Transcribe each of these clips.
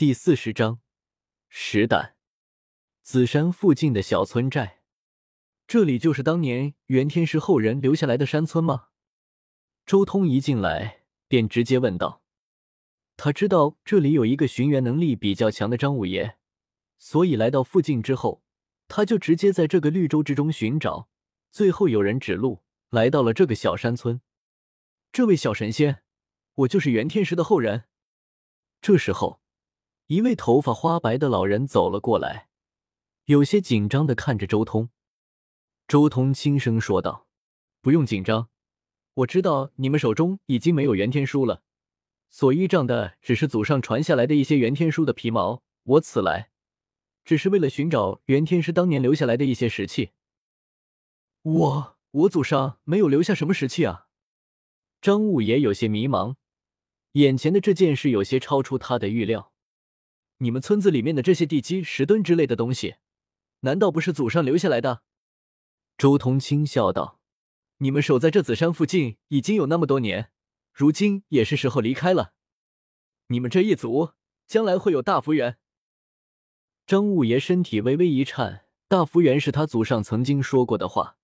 第四十章，石胆。紫山附近的小村寨，这里就是当年袁天师后人留下来的山村吗？周通一进来便直接问道。他知道这里有一个寻源能力比较强的张五爷，所以来到附近之后，他就直接在这个绿洲之中寻找。最后有人指路，来到了这个小山村。这位小神仙，我就是袁天师的后人。这时候。一位头发花白的老人走了过来，有些紧张的看着周通。周通轻声说道：“不用紧张，我知道你们手中已经没有元天书了，所依仗的只是祖上传下来的一些元天书的皮毛。我此来，只是为了寻找元天师当年留下来的一些石器。我我祖上没有留下什么石器啊！”张五爷有些迷茫，眼前的这件事有些超出他的预料。你们村子里面的这些地基、石墩之类的东西，难道不是祖上留下来的？周通轻笑道：“你们守在这紫山附近已经有那么多年，如今也是时候离开了。你们这一族将来会有大福源。”张五爷身体微微一颤，大福源是他祖上曾经说过的话，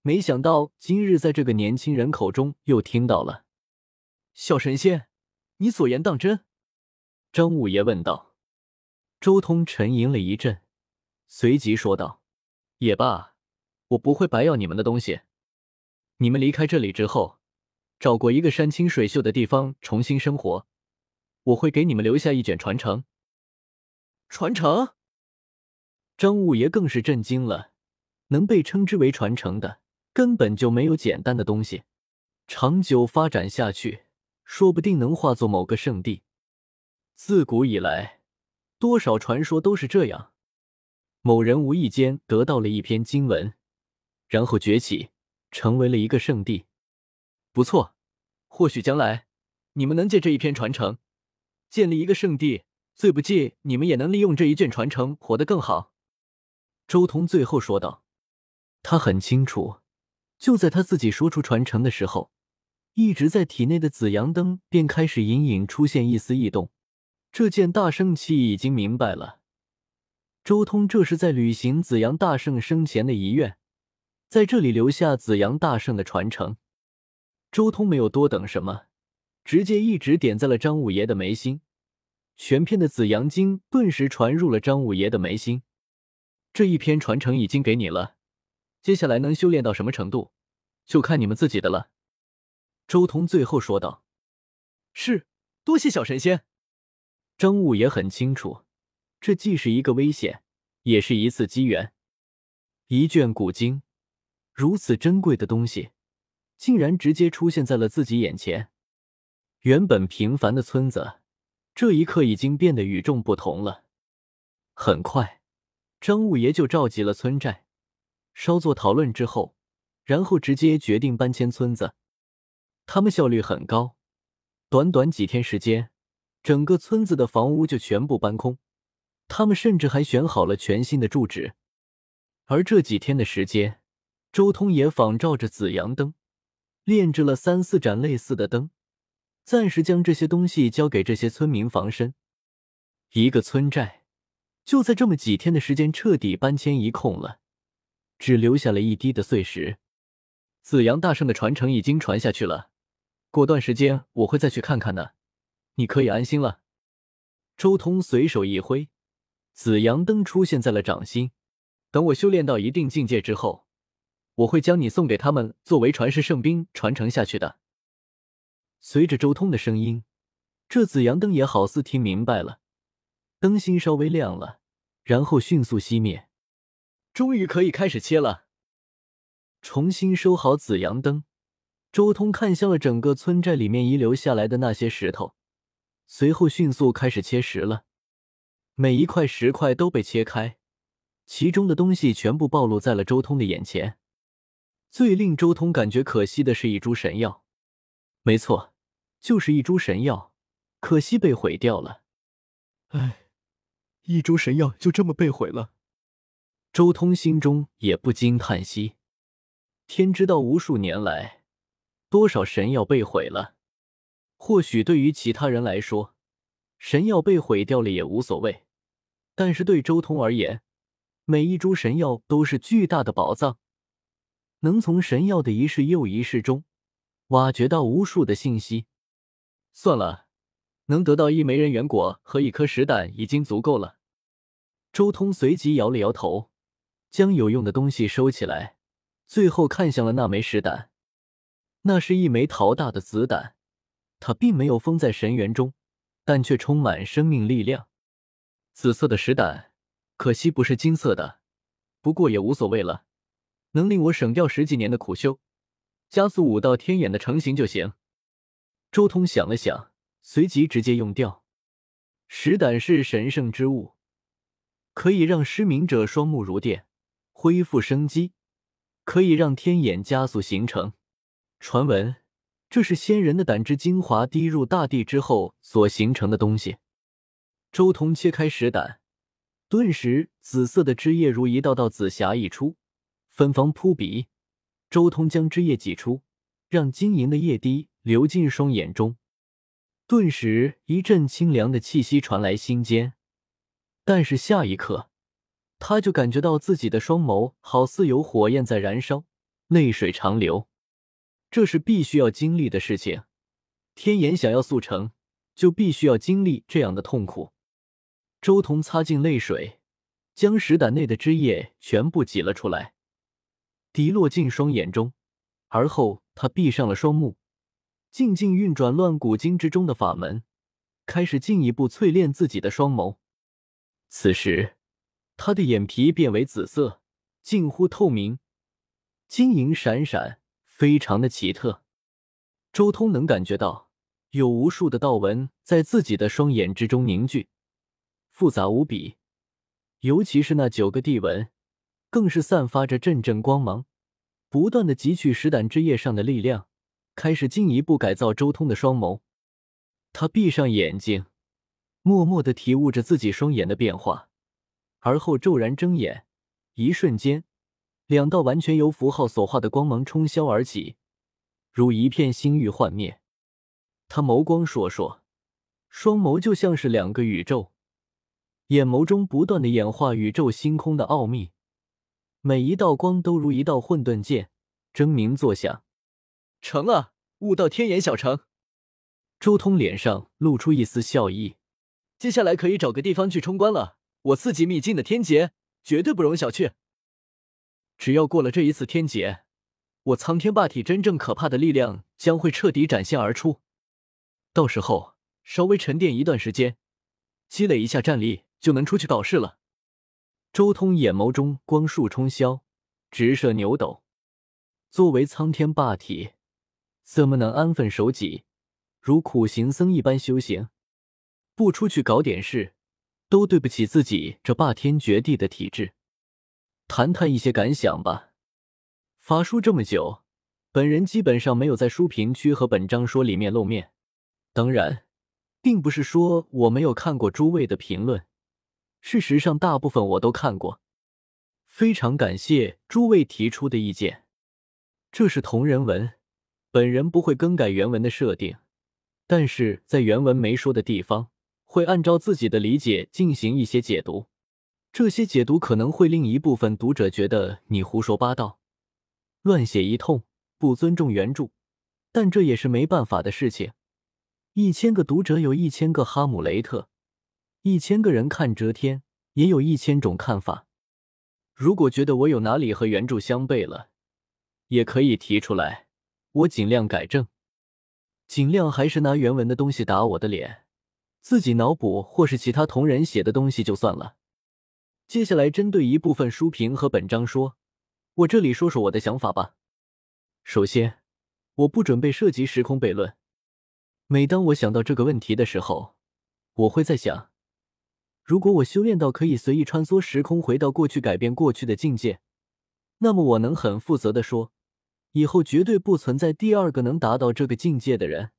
没想到今日在这个年轻人口中又听到了。小神仙，你所言当真？张五爷问道。周通沉吟了一阵，随即说道：“也罢，我不会白要你们的东西。你们离开这里之后，找过一个山清水秀的地方重新生活，我会给你们留下一卷传承。”传承？张五爷更是震惊了。能被称之为传承的，根本就没有简单的东西。长久发展下去，说不定能化作某个圣地。自古以来。多少传说都是这样，某人无意间得到了一篇经文，然后崛起，成为了一个圣地。不错，或许将来你们能借这一篇传承，建立一个圣地，最不济你们也能利用这一卷传承活得更好。周通最后说道：“他很清楚，就在他自己说出传承的时候，一直在体内的紫阳灯便开始隐隐出现一丝异动。”这件大圣器已经明白了，周通这是在履行紫阳大圣生前的遗愿，在这里留下紫阳大圣的传承。周通没有多等什么，直接一指点在了张五爷的眉心，全篇的紫阳经顿时传入了张五爷的眉心。这一篇传承已经给你了，接下来能修炼到什么程度，就看你们自己的了。周通最后说道：“是，多谢小神仙。”张武也很清楚，这既是一个危险，也是一次机缘。一卷古经，如此珍贵的东西，竟然直接出现在了自己眼前。原本平凡的村子，这一刻已经变得与众不同了。很快，张五爷就召集了村寨，稍作讨论之后，然后直接决定搬迁村子。他们效率很高，短短几天时间。整个村子的房屋就全部搬空，他们甚至还选好了全新的住址。而这几天的时间，周通也仿照着紫阳灯，炼制了三四盏类似的灯，暂时将这些东西交给这些村民防身。一个村寨就在这么几天的时间彻底搬迁一空了，只留下了一滴的碎石。紫阳大圣的传承已经传下去了，过段时间我会再去看看的。你可以安心了。周通随手一挥，紫阳灯出现在了掌心。等我修炼到一定境界之后，我会将你送给他们作为传世圣兵传承下去的。随着周通的声音，这紫阳灯也好似听明白了，灯芯稍微亮了，然后迅速熄灭。终于可以开始切了。重新收好紫阳灯，周通看向了整个村寨里面遗留下来的那些石头。随后迅速开始切石了，每一块石块都被切开，其中的东西全部暴露在了周通的眼前。最令周通感觉可惜的是一株神药，没错，就是一株神药，可惜被毁掉了。唉，一株神药就这么被毁了。周通心中也不禁叹息，天知道无数年来，多少神药被毁了。或许对于其他人来说，神药被毁掉了也无所谓，但是对周通而言，每一株神药都是巨大的宝藏，能从神药的一世又一世中挖掘到无数的信息。算了，能得到一枚人元果和一颗石胆已经足够了。周通随即摇了摇头，将有用的东西收起来，最后看向了那枚石胆。那是一枚桃大的子胆，它并没有封在神元中，但却充满生命力量。紫色的石胆，可惜不是金色的，不过也无所谓了，能令我省掉十几年的苦修，加速五道天眼的成型就行。周通想了想，随即直接用掉。石胆是神圣之物，可以让失明者双目如电，恢复生机，可以让天眼加速形成。传闻这是仙人的胆汁精华滴入大地之后所形成的东西。周通切开石胆，顿时紫色的汁液如一道道紫霞溢出，芬芳扑鼻。周通将汁液挤出，让晶莹的液滴。流进双眼中，顿时一阵清凉的气息传来心间。但是下一刻，他就感觉到自己的双眸好似有火焰在燃烧，泪水长流。这是必须要经历的事情。天眼想要速成，就必须要经历这样的痛苦。周彤擦净泪水，将石胆内的汁液全部挤了出来，滴落进双眼中。而后，他闭上了双目。静静运转乱古经之中的法门，开始进一步淬炼自己的双眸。此时，他的眼皮变为紫色，近乎透明，晶莹闪闪，非常的奇特。周通能感觉到，有无数的道纹在自己的双眼之中凝聚，复杂无比。尤其是那九个地纹，更是散发着阵阵光芒，不断的汲取石胆之液上的力量。开始进一步改造周通的双眸，他闭上眼睛，默默的体悟着自己双眼的变化，而后骤然睁眼，一瞬间，两道完全由符号所化的光芒冲霄而起，如一片星域幻灭。他眸光烁烁，双眸就像是两个宇宙，眼眸中不断的演化宇宙星空的奥秘，每一道光都如一道混沌剑，争鸣作响。成了，悟道天眼小成。周通脸上露出一丝笑意，接下来可以找个地方去冲关了。我四级秘境的天劫绝对不容小觑。只要过了这一次天劫，我苍天霸体真正可怕的力量将会彻底展现而出。到时候稍微沉淀一段时间，积累一下战力，就能出去搞事了。周通眼眸中光束冲霄，直射牛斗。作为苍天霸体。怎么能安分守己，如苦行僧一般修行？不出去搞点事，都对不起自己这霸天绝地的体质。谈谈一些感想吧。发书这么久，本人基本上没有在书评区和本章说里面露面。当然，并不是说我没有看过诸位的评论，事实上大部分我都看过。非常感谢诸位提出的意见。这是同人文。本人不会更改原文的设定，但是在原文没说的地方，会按照自己的理解进行一些解读。这些解读可能会令一部分读者觉得你胡说八道、乱写一通，不尊重原著。但这也是没办法的事情。一千个读者有一千个哈姆雷特，一千个人看遮天，也有一千种看法。如果觉得我有哪里和原著相悖了，也可以提出来。我尽量改正，尽量还是拿原文的东西打我的脸，自己脑补或是其他同人写的东西就算了。接下来针对一部分书评和本章说，我这里说说我的想法吧。首先，我不准备涉及时空悖论。每当我想到这个问题的时候，我会在想，如果我修炼到可以随意穿梭时空回到过去改变过去的境界，那么我能很负责的说。以后绝对不存在第二个能达到这个境界的人，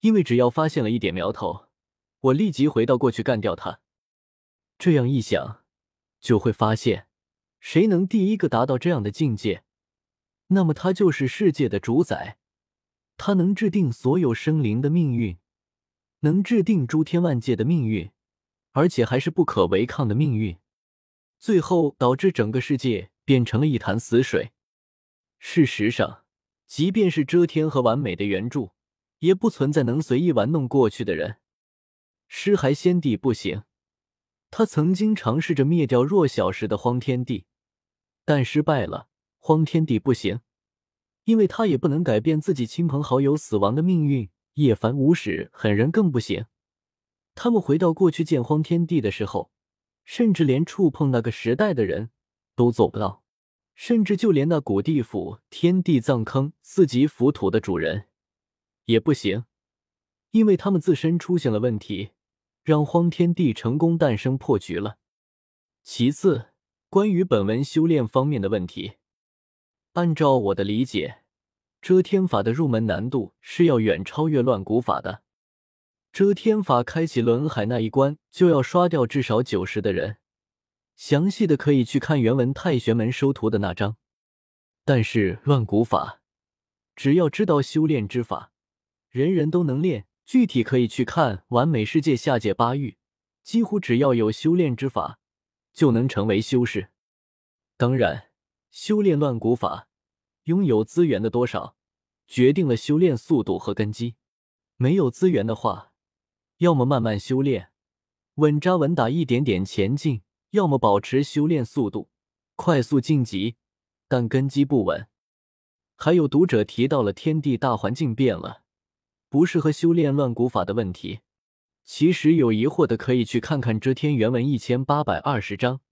因为只要发现了一点苗头，我立即回到过去干掉他。这样一想，就会发现，谁能第一个达到这样的境界，那么他就是世界的主宰，他能制定所有生灵的命运，能制定诸天万界的命运，而且还是不可违抗的命运，最后导致整个世界变成了一潭死水。事实上，即便是遮天和完美的原著，也不存在能随意玩弄过去的人。尸骸先帝不行，他曾经尝试着灭掉弱小时的荒天帝，但失败了。荒天帝不行，因为他也不能改变自己亲朋好友死亡的命运。叶凡、无始、狠人更不行，他们回到过去见荒天帝的时候，甚至连触碰那个时代的人都做不到，甚至就连那古地府、天地葬坑、四级浮土的主人也不行，因为他们自身出现了问题。让荒天帝成功诞生破局了。其次，关于本文修炼方面的问题，按照我的理解，遮天法的入门难度是要远超越乱古法的。遮天法开启轮海那一关就要刷掉至少九十的人，详细的可以去看原文太玄门收徒的那章。但是乱古法，只要知道修炼之法，人人都能练。具体可以去看《完美世界下界八域》，几乎只要有修炼之法，就能成为修士。当然，修炼乱古法，拥有资源的多少，决定了修炼速度和根基。没有资源的话，要么慢慢修炼，稳扎稳打，一点点前进；要么保持修炼速度，快速晋级，但根基不稳。还有读者提到了天地大环境变了。不适合修炼乱古法的问题，其实有疑惑的可以去看看《遮天原文》一千八百二十章。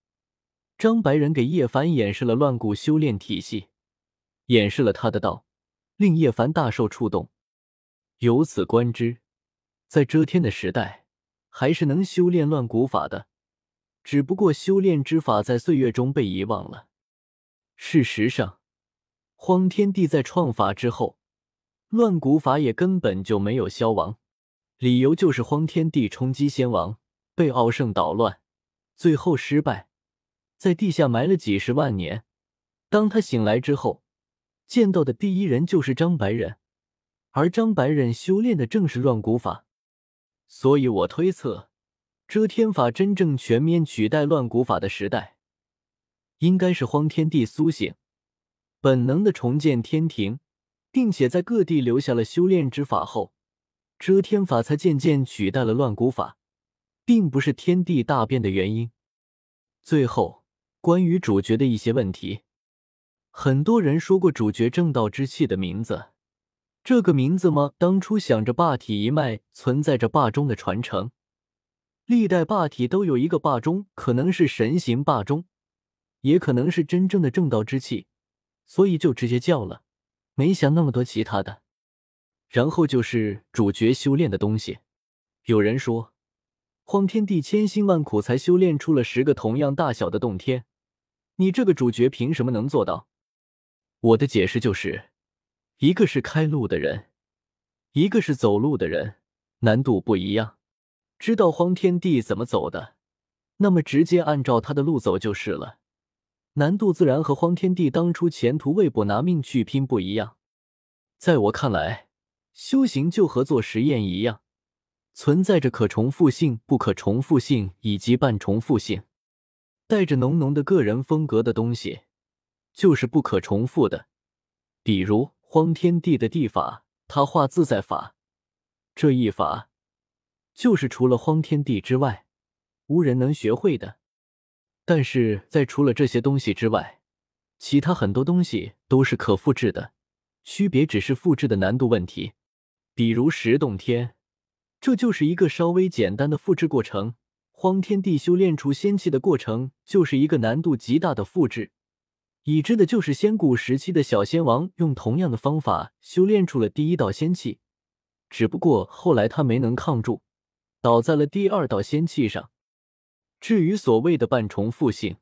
张白人给叶凡演示了乱古修炼体系，演示了他的道，令叶凡大受触动。由此观之，在遮天的时代，还是能修炼乱古法的，只不过修炼之法在岁月中被遗忘了。事实上，荒天帝在创法之后。乱古法也根本就没有消亡，理由就是荒天帝冲击仙王，被傲圣捣乱，最后失败，在地下埋了几十万年。当他醒来之后，见到的第一人就是张白忍，而张白忍修炼的正是乱古法，所以我推测，遮天法真正全面取代乱古法的时代，应该是荒天帝苏醒，本能的重建天庭。并且在各地留下了修炼之法后，遮天法才渐渐取代了乱古法，并不是天地大变的原因。最后，关于主角的一些问题，很多人说过主角正道之气的名字，这个名字吗？当初想着霸体一脉存在着霸中的传承，历代霸体都有一个霸中，可能是神行霸中，也可能是真正的正道之气，所以就直接叫了。没想那么多其他的，然后就是主角修炼的东西。有人说，荒天帝千辛万苦才修炼出了十个同样大小的洞天，你这个主角凭什么能做到？我的解释就是，一个是开路的人，一个是走路的人，难度不一样。知道荒天帝怎么走的，那么直接按照他的路走就是了。难度自然和荒天帝当初前途未卜拿命去拼不一样。在我看来，修行就和做实验一样，存在着可重复性、不可重复性以及半重复性。带着浓浓的个人风格的东西，就是不可重复的。比如荒天帝的地法，他画自在法这一法，就是除了荒天帝之外，无人能学会的。但是在除了这些东西之外，其他很多东西都是可复制的，区别只是复制的难度问题。比如十洞天，这就是一个稍微简单的复制过程；荒天地修炼出仙气的过程，就是一个难度极大的复制。已知的就是仙古时期的小仙王用同样的方法修炼出了第一道仙气，只不过后来他没能抗住，倒在了第二道仙气上。至于所谓的半重复性，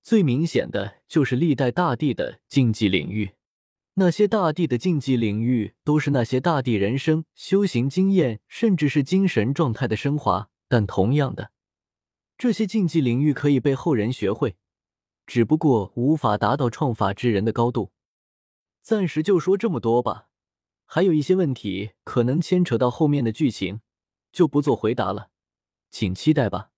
最明显的就是历代大帝的竞技领域。那些大帝的竞技领域，都是那些大帝人生修行经验，甚至是精神状态的升华。但同样的，这些竞技领域可以被后人学会，只不过无法达到创法之人的高度。暂时就说这么多吧，还有一些问题可能牵扯到后面的剧情，就不做回答了，请期待吧。